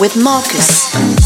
With Marcus.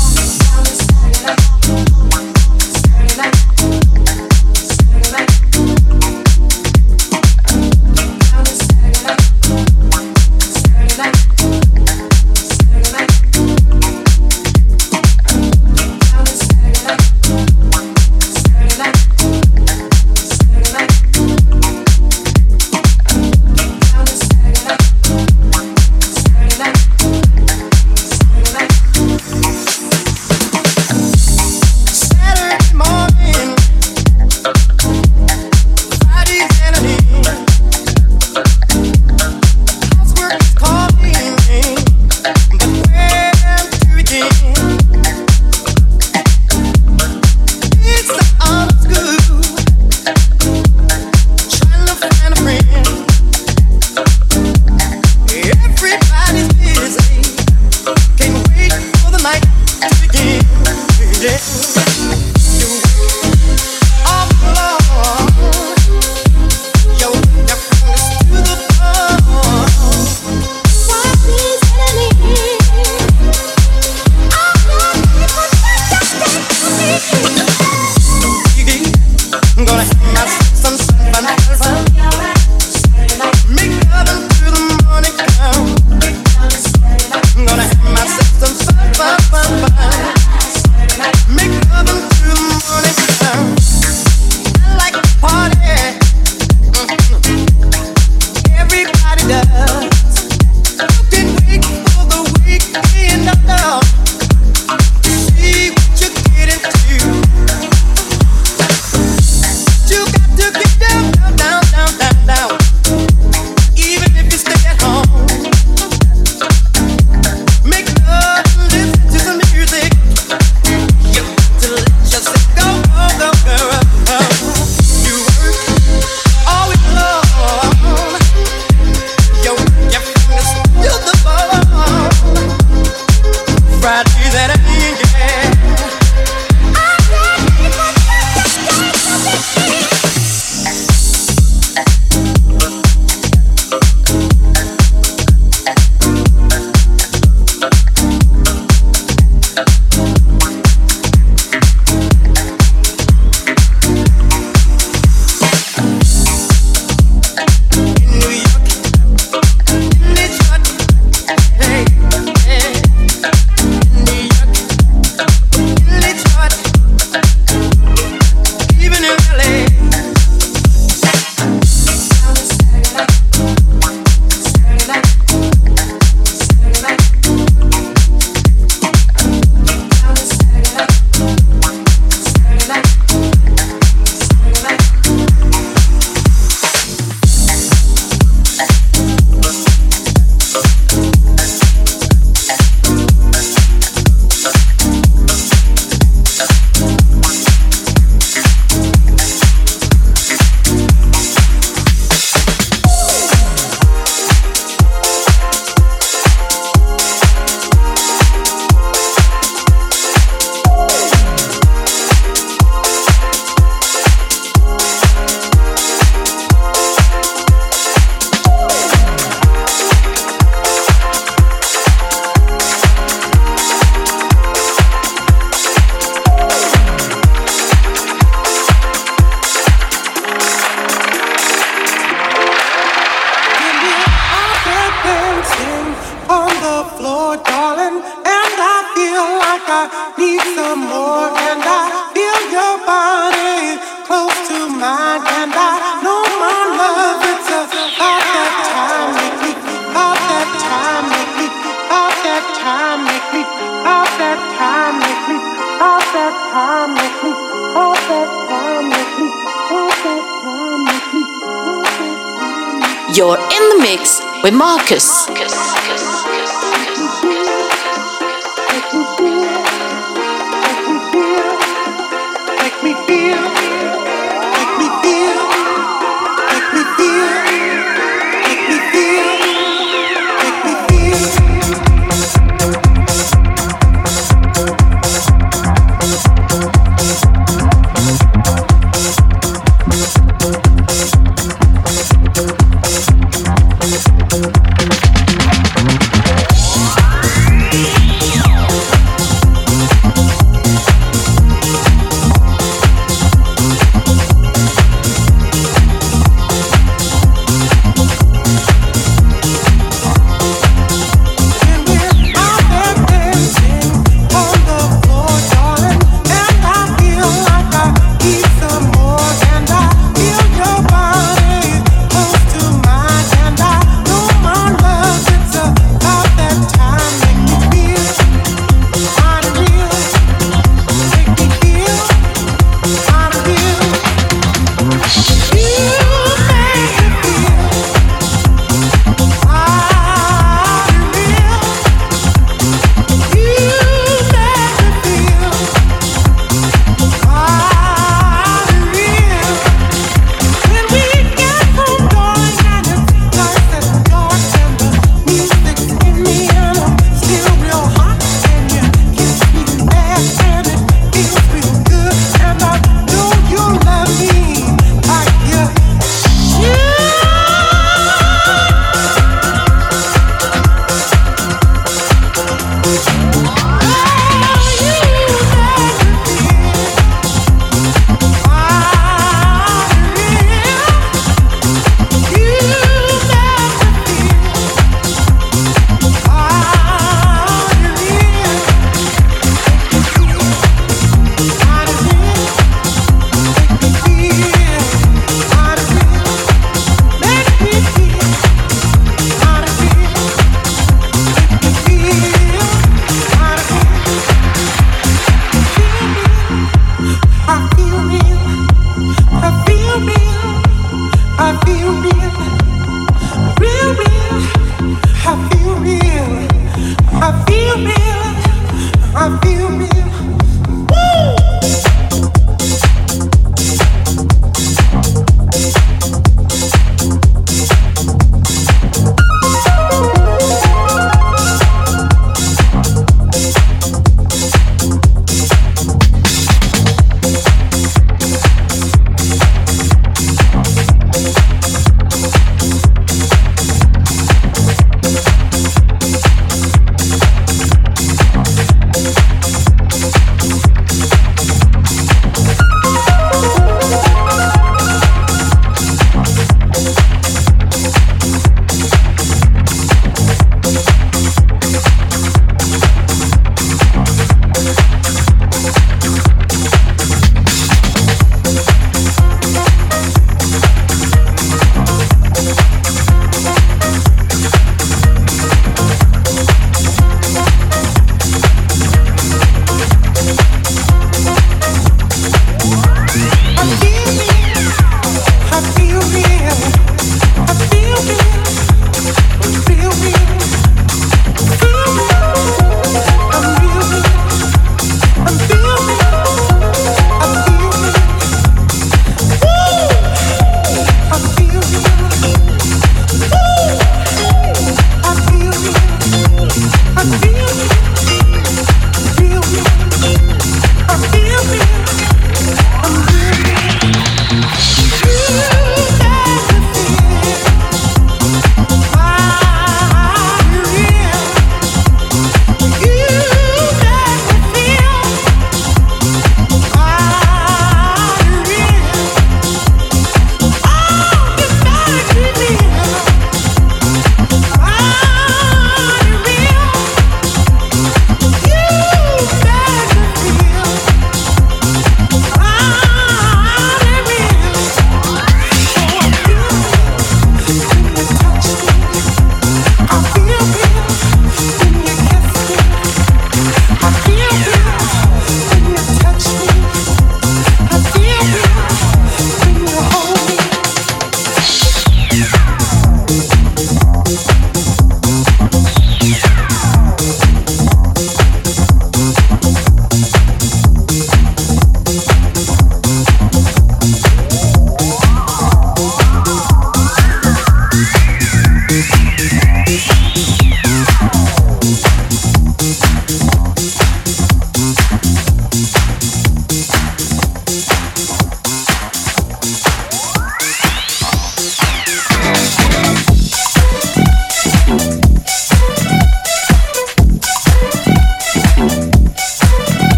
With Marcus. Marcus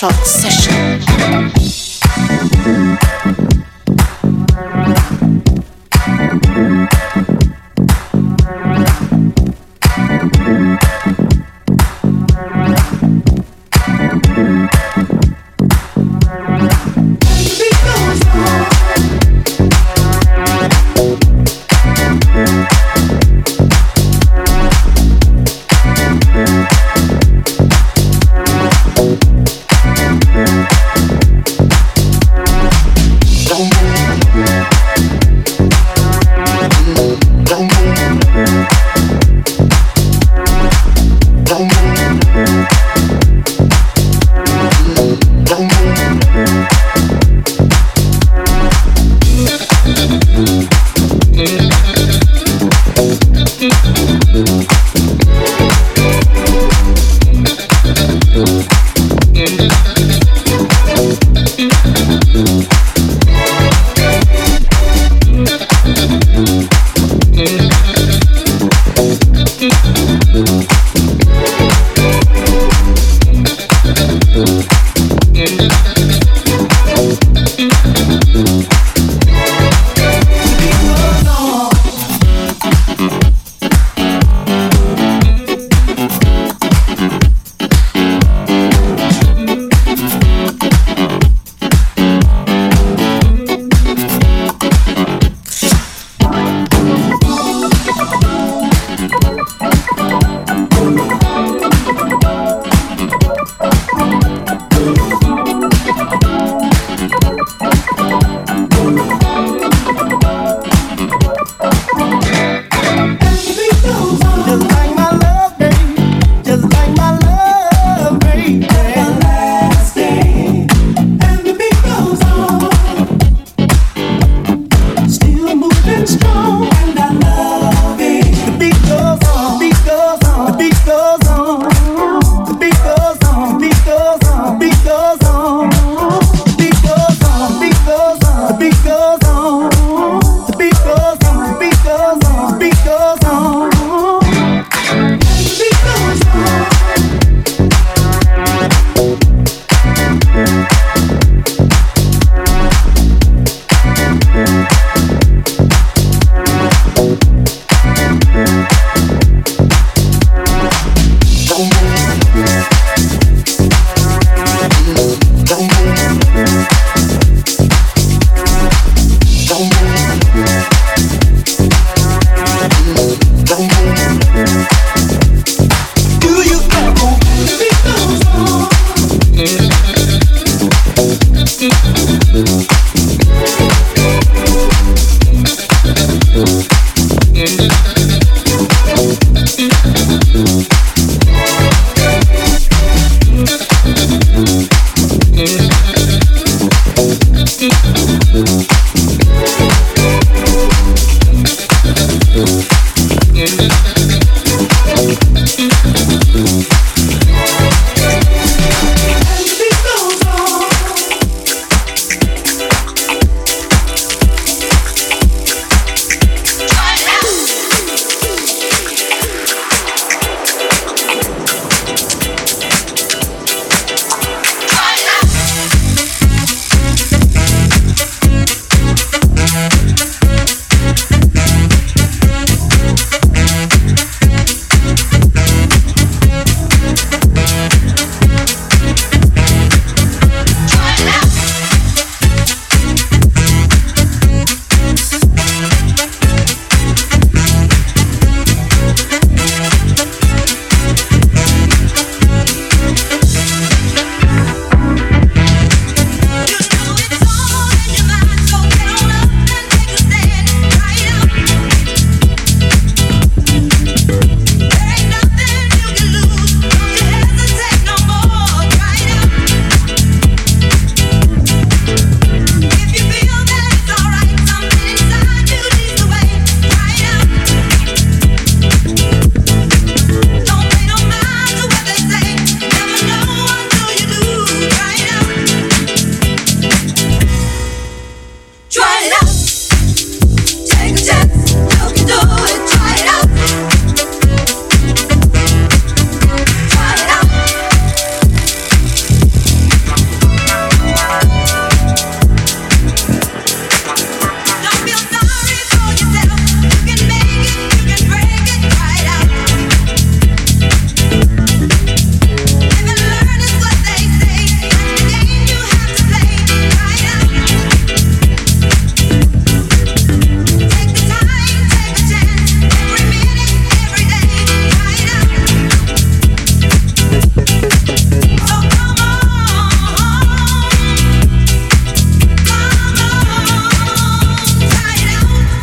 his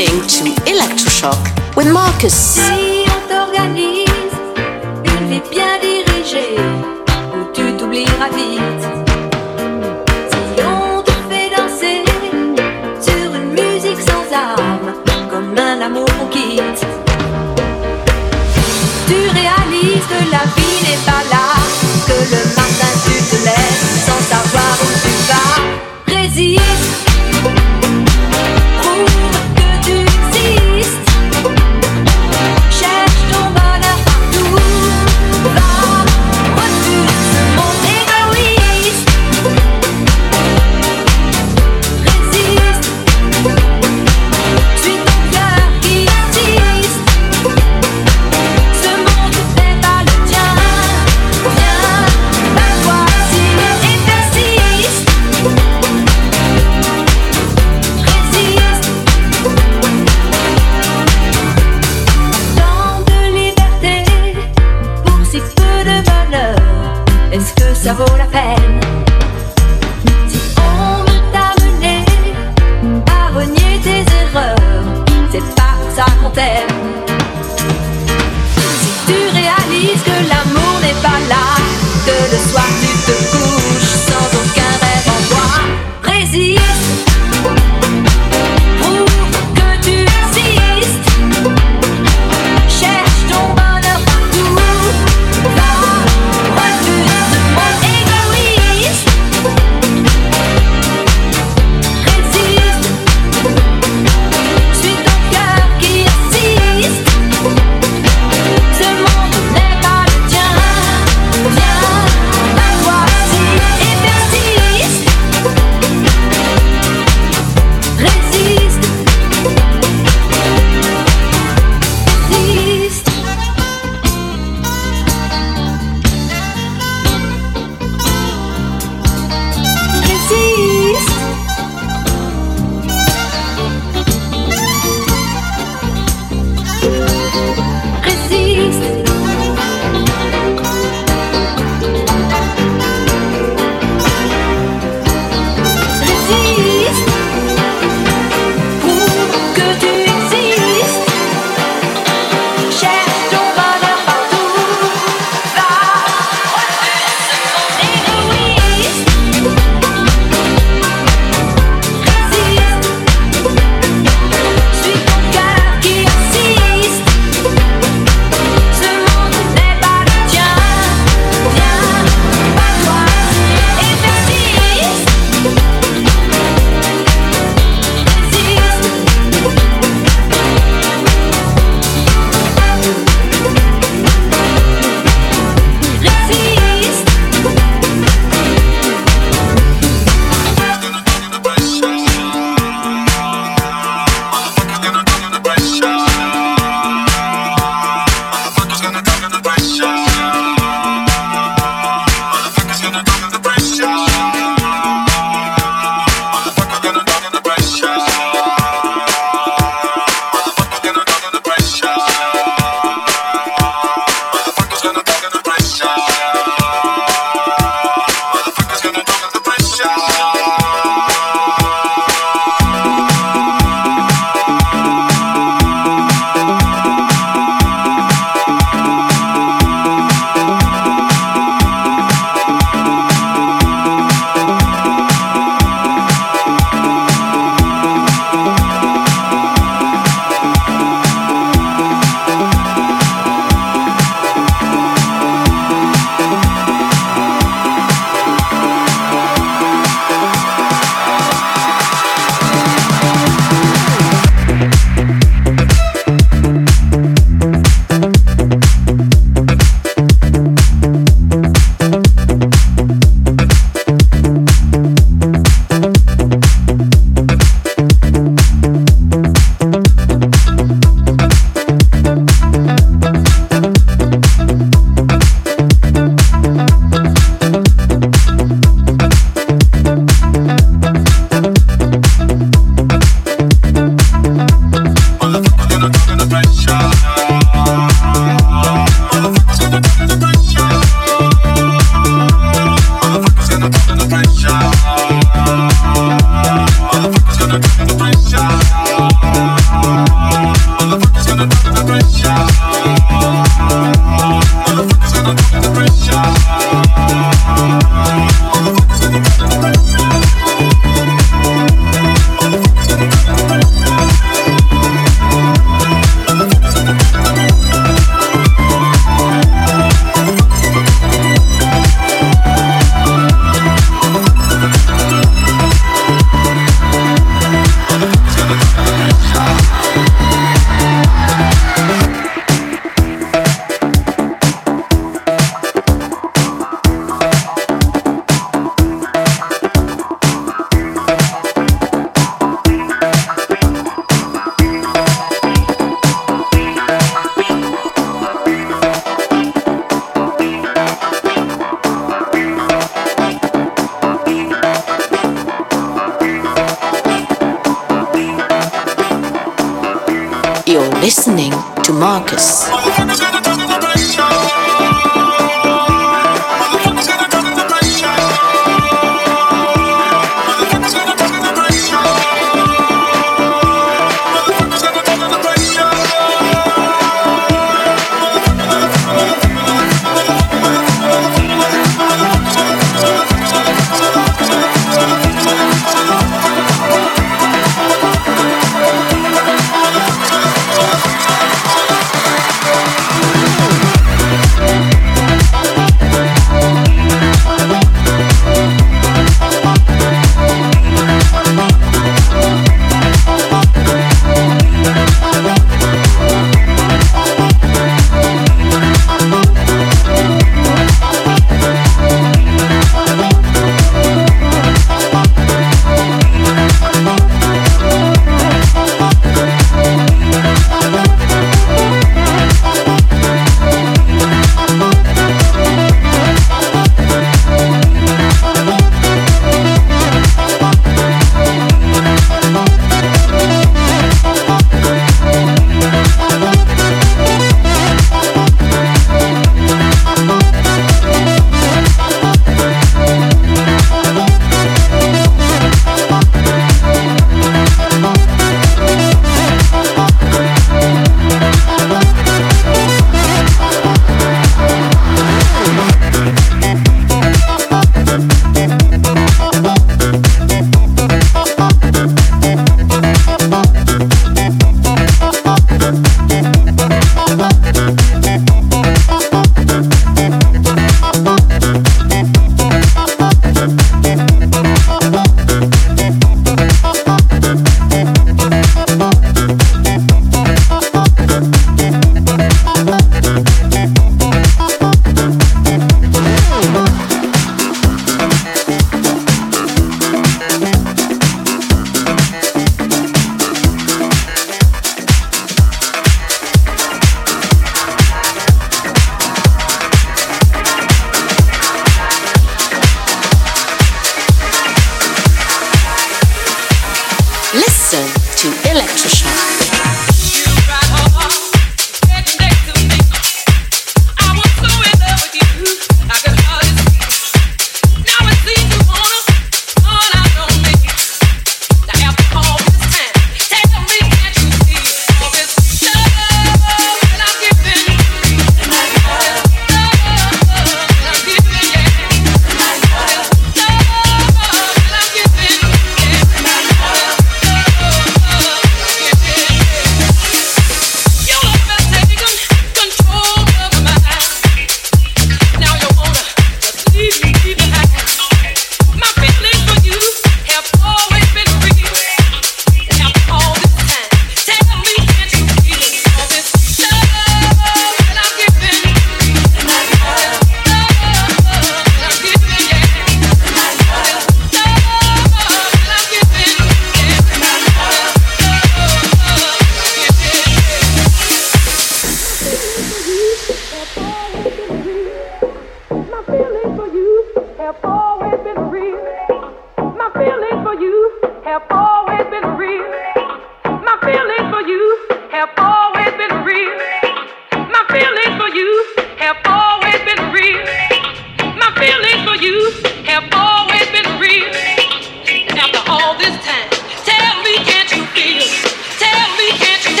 Electroshock with Marcus. Si on t'organise une vie bien dirigée, où tu t'oublieras vite. Si on te fait danser sur une musique sans arme, comme un amour qu'on quitte. Tu réalises que la vie n'est pas là, que le